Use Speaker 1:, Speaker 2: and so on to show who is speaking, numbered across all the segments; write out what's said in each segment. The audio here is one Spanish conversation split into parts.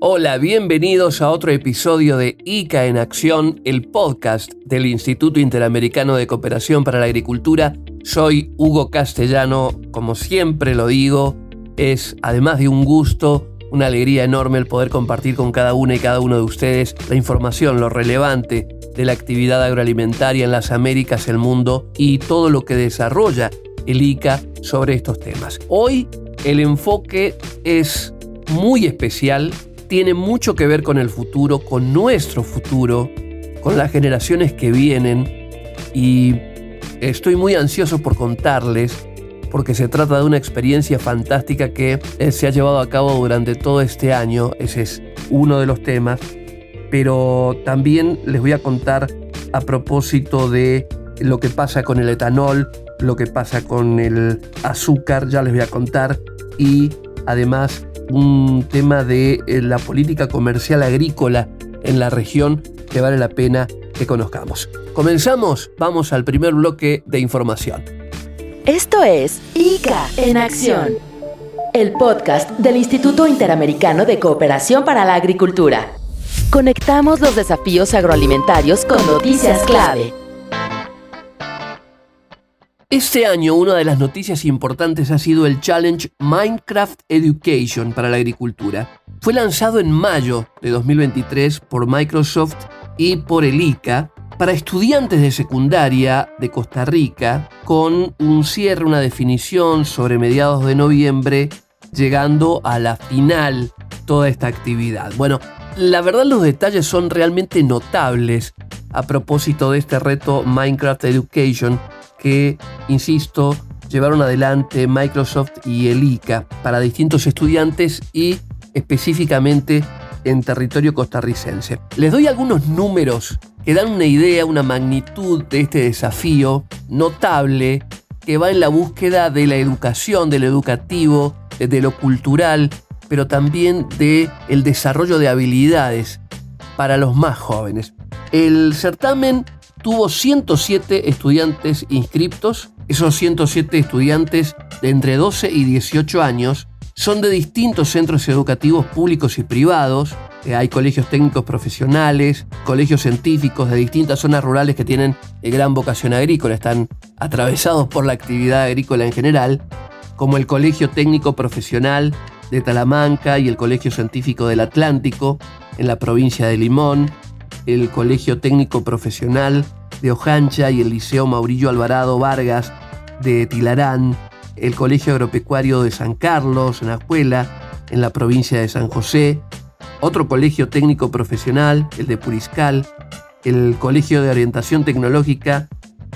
Speaker 1: Hola, bienvenidos a otro episodio de ICA en Acción, el podcast del Instituto Interamericano de Cooperación para la Agricultura. Soy Hugo Castellano, como siempre lo digo, es además de un gusto, una alegría enorme el poder compartir con cada una y cada uno de ustedes la información, lo relevante de la actividad agroalimentaria en las Américas, el mundo y todo lo que desarrolla el ICA sobre estos temas. Hoy el enfoque es muy especial tiene mucho que ver con el futuro, con nuestro futuro, con las generaciones que vienen. Y estoy muy ansioso por contarles porque se trata de una experiencia fantástica que eh, se ha llevado a cabo durante todo este año, ese es uno de los temas, pero también les voy a contar a propósito de lo que pasa con el etanol, lo que pasa con el azúcar, ya les voy a contar, y además un tema de eh, la política comercial agrícola en la región que vale la pena que conozcamos. Comenzamos, vamos al primer bloque de información.
Speaker 2: Esto es ICA en acción, el podcast del Instituto Interamericano de Cooperación para la Agricultura. Conectamos los desafíos agroalimentarios con noticias clave.
Speaker 1: Este año una de las noticias importantes ha sido el Challenge Minecraft Education para la agricultura. Fue lanzado en mayo de 2023 por Microsoft y por el ICA para estudiantes de secundaria de Costa Rica con un cierre, una definición sobre mediados de noviembre, llegando a la final toda esta actividad. Bueno, la verdad los detalles son realmente notables a propósito de este reto Minecraft Education que, insisto, llevaron adelante Microsoft y el ICA para distintos estudiantes y específicamente en territorio costarricense. Les doy algunos números que dan una idea, una magnitud de este desafío notable que va en la búsqueda de la educación, de lo educativo, de lo cultural, pero también de el desarrollo de habilidades para los más jóvenes. El certamen tuvo 107 estudiantes inscriptos. Esos 107 estudiantes de entre 12 y 18 años son de distintos centros educativos públicos y privados. Eh, hay colegios técnicos profesionales, colegios científicos de distintas zonas rurales que tienen eh, gran vocación agrícola, están atravesados por la actividad agrícola en general, como el Colegio Técnico Profesional de Talamanca y el Colegio Científico del Atlántico en la provincia de Limón, el Colegio Técnico Profesional de Ojancha y el Liceo Maurillo Alvarado Vargas de Tilarán, el Colegio Agropecuario de San Carlos, en Ajuela, en la provincia de San José, otro colegio técnico profesional, el de Puriscal, el Colegio de Orientación Tecnológica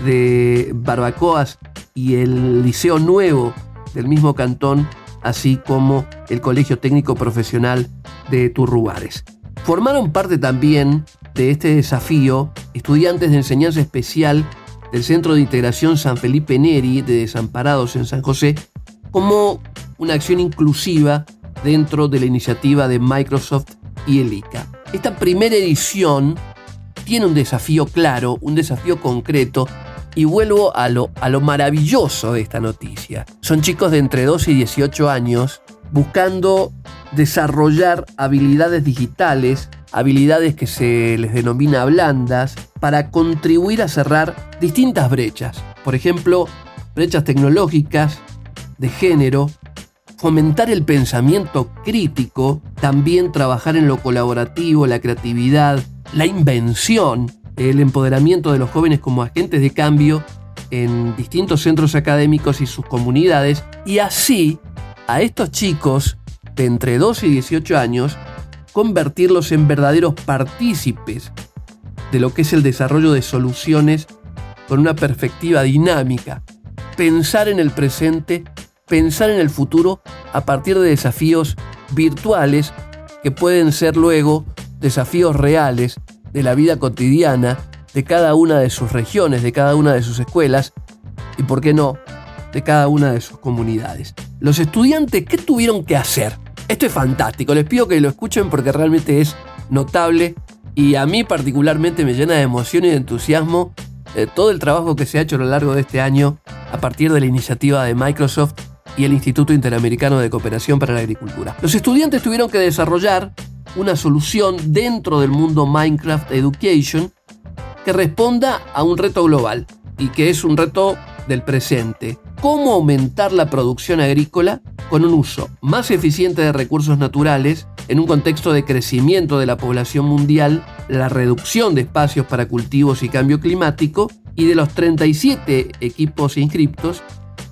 Speaker 1: de Barbacoas y el Liceo Nuevo del mismo cantón, así como el Colegio Técnico Profesional de Turrubares. Formaron parte también de este desafío estudiantes de enseñanza especial del Centro de Integración San Felipe Neri de Desamparados en San José como una acción inclusiva dentro de la iniciativa de Microsoft y el ICA. Esta primera edición tiene un desafío claro, un desafío concreto, y vuelvo a lo, a lo maravilloso de esta noticia. Son chicos de entre 12 y 18 años buscando desarrollar habilidades digitales habilidades que se les denomina blandas, para contribuir a cerrar distintas brechas. Por ejemplo, brechas tecnológicas, de género, fomentar el pensamiento crítico, también trabajar en lo colaborativo, la creatividad, la invención, el empoderamiento de los jóvenes como agentes de cambio en distintos centros académicos y sus comunidades, y así a estos chicos de entre 12 y 18 años convertirlos en verdaderos partícipes de lo que es el desarrollo de soluciones con una perspectiva dinámica, pensar en el presente, pensar en el futuro a partir de desafíos virtuales que pueden ser luego desafíos reales de la vida cotidiana de cada una de sus regiones, de cada una de sus escuelas y, por qué no, de cada una de sus comunidades. Los estudiantes, ¿qué tuvieron que hacer? Esto es fantástico, les pido que lo escuchen porque realmente es notable y a mí particularmente me llena de emoción y de entusiasmo eh, todo el trabajo que se ha hecho a lo largo de este año a partir de la iniciativa de Microsoft y el Instituto Interamericano de Cooperación para la Agricultura. Los estudiantes tuvieron que desarrollar una solución dentro del mundo Minecraft Education que responda a un reto global y que es un reto del presente. ¿Cómo aumentar la producción agrícola con un uso más eficiente de recursos naturales en un contexto de crecimiento de la población mundial, la reducción de espacios para cultivos y cambio climático? Y de los 37 equipos inscriptos,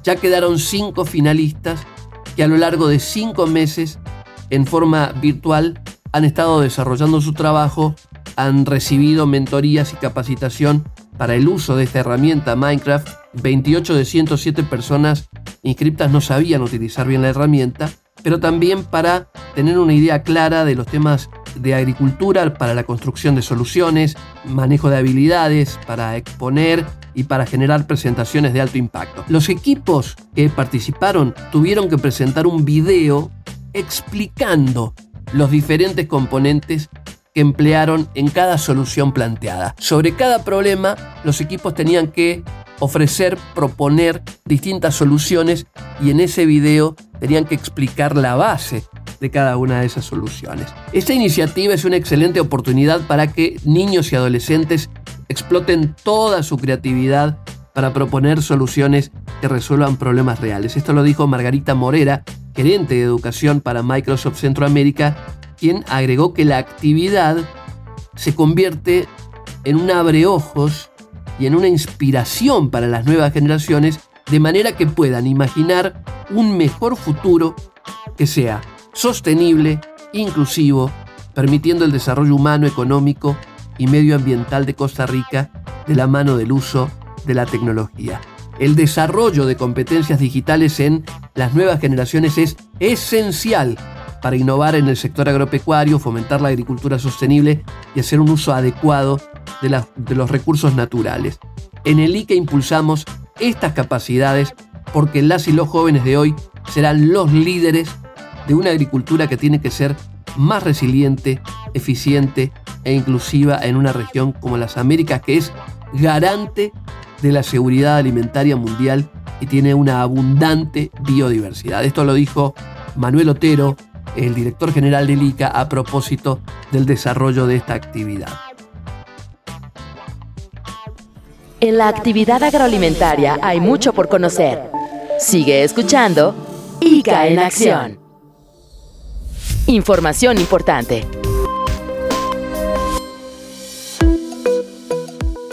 Speaker 1: ya quedaron 5 finalistas que a lo largo de 5 meses, en forma virtual, han estado desarrollando su trabajo, han recibido mentorías y capacitación para el uso de esta herramienta Minecraft. 28 de 107 personas inscriptas no sabían utilizar bien la herramienta, pero también para tener una idea clara de los temas de agricultura, para la construcción de soluciones, manejo de habilidades, para exponer y para generar presentaciones de alto impacto. Los equipos que participaron tuvieron que presentar un video explicando los diferentes componentes que emplearon en cada solución planteada. Sobre cada problema, los equipos tenían que ofrecer, proponer distintas soluciones y en ese video tenían que explicar la base de cada una de esas soluciones. Esta iniciativa es una excelente oportunidad para que niños y adolescentes exploten toda su creatividad para proponer soluciones que resuelvan problemas reales. Esto lo dijo Margarita Morera, gerente de educación para Microsoft Centroamérica, quien agregó que la actividad se convierte en un abreojos y en una inspiración para las nuevas generaciones de manera que puedan imaginar un mejor futuro que sea sostenible, inclusivo, permitiendo el desarrollo humano, económico y medioambiental de Costa Rica de la mano del uso de la tecnología. El desarrollo de competencias digitales en las nuevas generaciones es esencial para innovar en el sector agropecuario, fomentar la agricultura sostenible y hacer un uso adecuado de, los recursos naturales. En el ICA impulsamos estas capacidades porque las y los jóvenes de hoy serán los líderes de una agricultura que tiene que ser más resiliente, eficiente e inclusiva en una región como las Américas que es garante de la seguridad alimentaria mundial y tiene una abundante biodiversidad. Esto lo dijo Manuel Otero, el director general del ICA a propósito del desarrollo de esta actividad.
Speaker 2: En la actividad agroalimentaria hay mucho por conocer. Sigue escuchando ICA en acción. Información importante.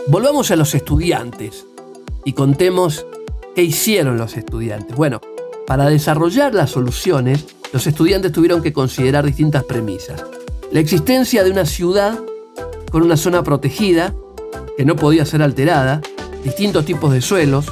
Speaker 1: Volvamos a los estudiantes y contemos qué hicieron los estudiantes. Bueno, para desarrollar las soluciones, los estudiantes tuvieron que considerar distintas premisas. La existencia de una ciudad con una zona protegida que no podía ser alterada, distintos tipos de suelos,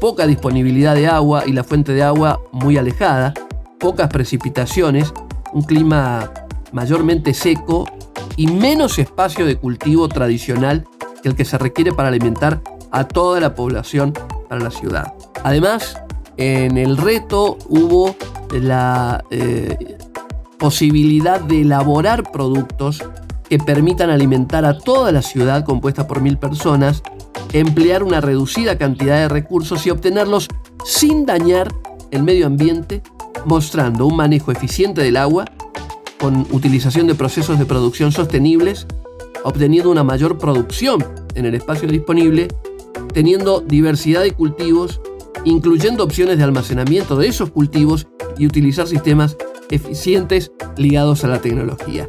Speaker 1: poca disponibilidad de agua y la fuente de agua muy alejada, pocas precipitaciones, un clima mayormente seco y menos espacio de cultivo tradicional que el que se requiere para alimentar a toda la población para la ciudad. Además, en el reto hubo la eh, posibilidad de elaborar productos que permitan alimentar a toda la ciudad compuesta por mil personas, emplear una reducida cantidad de recursos y obtenerlos sin dañar el medio ambiente, mostrando un manejo eficiente del agua, con utilización de procesos de producción sostenibles, obteniendo una mayor producción en el espacio disponible, teniendo diversidad de cultivos, incluyendo opciones de almacenamiento de esos cultivos y utilizar sistemas eficientes ligados a la tecnología.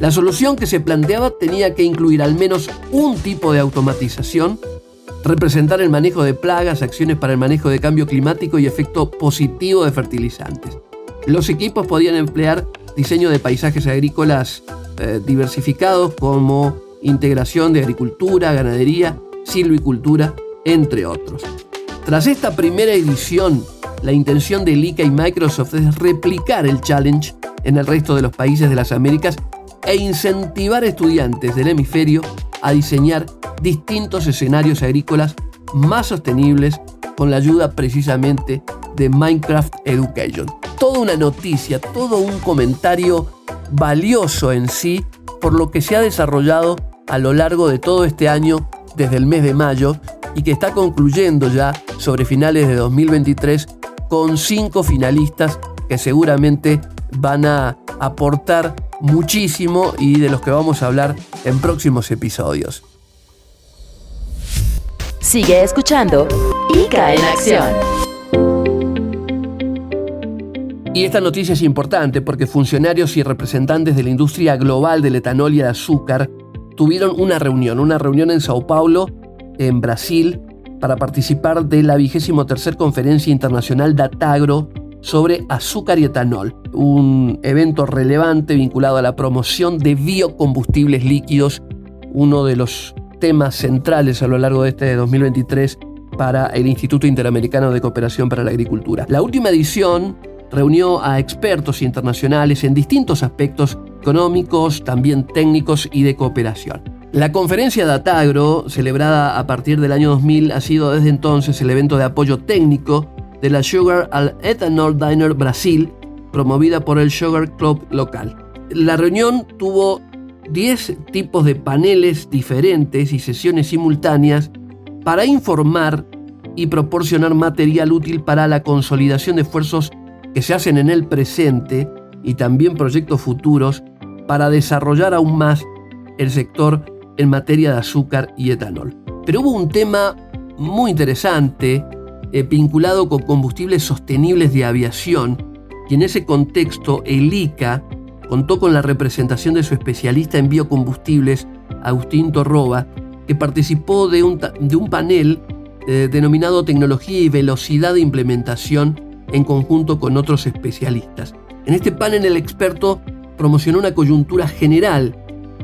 Speaker 1: La solución que se planteaba tenía que incluir al menos un tipo de automatización, representar el manejo de plagas, acciones para el manejo de cambio climático y efecto positivo de fertilizantes. Los equipos podían emplear diseño de paisajes agrícolas eh, diversificados como integración de agricultura, ganadería, silvicultura, entre otros. Tras esta primera edición la intención de ICA y Microsoft es replicar el challenge en el resto de los países de las Américas e incentivar a estudiantes del hemisferio a diseñar distintos escenarios agrícolas más sostenibles con la ayuda precisamente de Minecraft Education. Toda una noticia, todo un comentario valioso en sí por lo que se ha desarrollado a lo largo de todo este año desde el mes de mayo y que está concluyendo ya sobre finales de 2023 con cinco finalistas que seguramente van a aportar muchísimo y de los que vamos a hablar en próximos episodios.
Speaker 2: Sigue escuchando ICA en acción.
Speaker 1: Y esta noticia es importante porque funcionarios y representantes de la industria global del etanol y el azúcar tuvieron una reunión, una reunión en Sao Paulo, en Brasil, para participar de la vigésimo tercer conferencia internacional Datagro sobre azúcar y etanol, un evento relevante vinculado a la promoción de biocombustibles líquidos, uno de los temas centrales a lo largo de este 2023 para el Instituto Interamericano de Cooperación para la Agricultura. La última edición reunió a expertos internacionales en distintos aspectos económicos, también técnicos y de cooperación. La conferencia de Atagro, celebrada a partir del año 2000, ha sido desde entonces el evento de apoyo técnico de la Sugar al Ethanol Diner Brasil, promovida por el Sugar Club local. La reunión tuvo 10 tipos de paneles diferentes y sesiones simultáneas para informar y proporcionar material útil para la consolidación de esfuerzos que se hacen en el presente y también proyectos futuros para desarrollar aún más el sector en materia de azúcar y etanol. Pero hubo un tema muy interesante eh, vinculado con combustibles sostenibles de aviación y en ese contexto el ICA contó con la representación de su especialista en biocombustibles, Agustín Torroba, que participó de un, panel eh, denominado Tecnología y Velocidad de Implementación en conjunto con otros especialistas. En este panel el experto promocionó una coyuntura general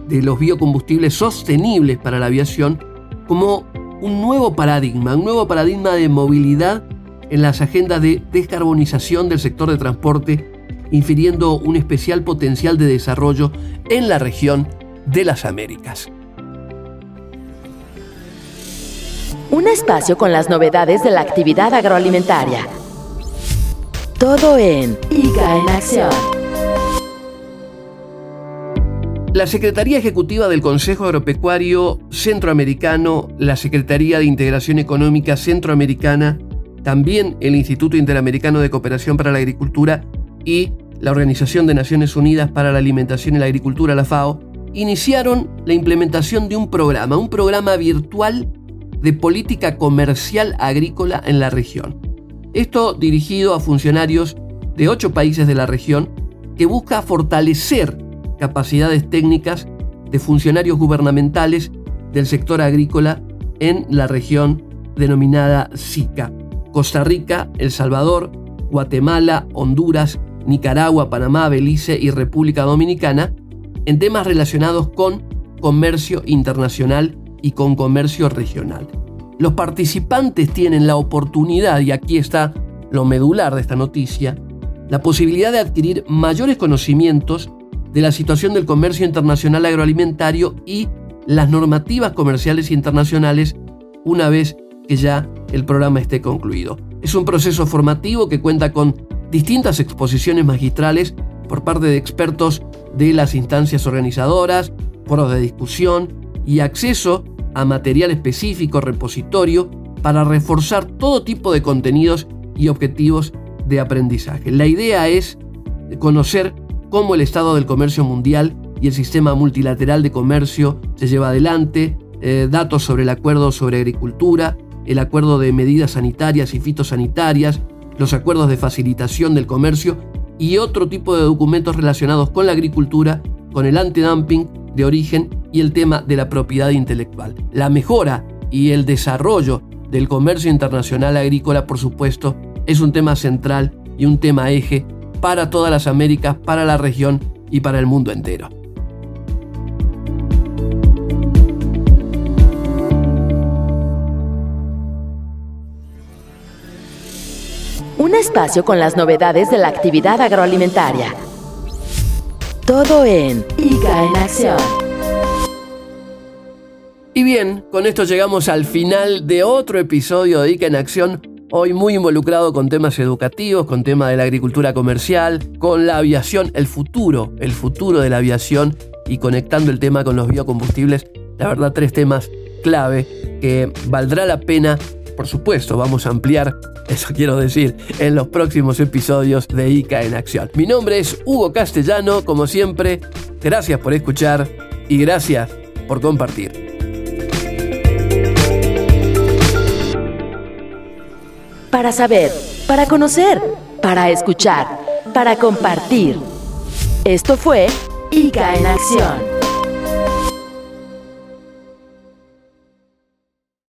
Speaker 1: de los biocombustibles sostenibles para la aviación como un nuevo paradigma, un nuevo paradigma de movilidad en las agendas de descarbonización del sector de transporte, infiriendo un especial potencial de desarrollo en la región de las Américas.
Speaker 2: Un espacio con las novedades de la actividad agroalimentaria. Todo en ICA en Acción.
Speaker 1: La Secretaría Ejecutiva del Consejo Agropecuario Centroamericano, la Secretaría de Integración Económica Centroamericana, también el Instituto Interamericano de Cooperación para la Agricultura y la Organización de Naciones Unidas para la Alimentación y la Agricultura, la FAO, iniciaron la implementación de un programa, un programa virtual de política comercial agrícola en la región. Esto dirigido a funcionarios de ocho países de la región que busca fortalecer capacidades técnicas de funcionarios gubernamentales del sector agrícola en la región denominada SICA. Costa Rica, El Salvador, Guatemala, Honduras, Nicaragua, Panamá, Belice y República Dominicana en temas relacionados con comercio internacional y con comercio regional. Los participantes tienen la oportunidad, y aquí está lo medular de esta noticia, la posibilidad de adquirir mayores conocimientos de la situación del comercio internacional agroalimentario y las normativas comerciales internacionales una vez que ya el programa esté concluido. Es un proceso formativo que cuenta con distintas exposiciones magistrales por parte de expertos de las instancias organizadoras, foros de discusión y acceso a material específico repositorio para reforzar todo tipo de contenidos y objetivos de aprendizaje. La idea es conocer cómo el estado del comercio mundial y el sistema multilateral de comercio se lleva adelante, eh, datos sobre el acuerdo sobre agricultura, el acuerdo de medidas sanitarias y fitosanitarias, los acuerdos de facilitación del comercio y otro tipo de documentos relacionados con la agricultura, con el antidumping de origen y el tema de la propiedad intelectual. La mejora y el desarrollo del comercio internacional agrícola, por supuesto, es un tema central y un tema eje para todas las Américas, para la región y para el mundo entero.
Speaker 2: Un espacio con las novedades de la actividad agroalimentaria. Todo en ICA en Acción.
Speaker 1: Y bien, con esto llegamos al final de otro episodio de ICA en Acción hoy muy involucrado con temas educativos, con temas de la agricultura comercial, con la aviación, el futuro, el futuro de la aviación y conectando el tema con los biocombustibles. La verdad, tres temas clave que valdrá la pena, por supuesto, vamos a ampliar, eso quiero decir, en los próximos episodios de ICA en Acción. Mi nombre es Hugo Castellano, como siempre, Gracias por escuchar y gracias por compartir.
Speaker 2: Para saber, para conocer, para escuchar, para compartir. Esto fue ICA en Acción.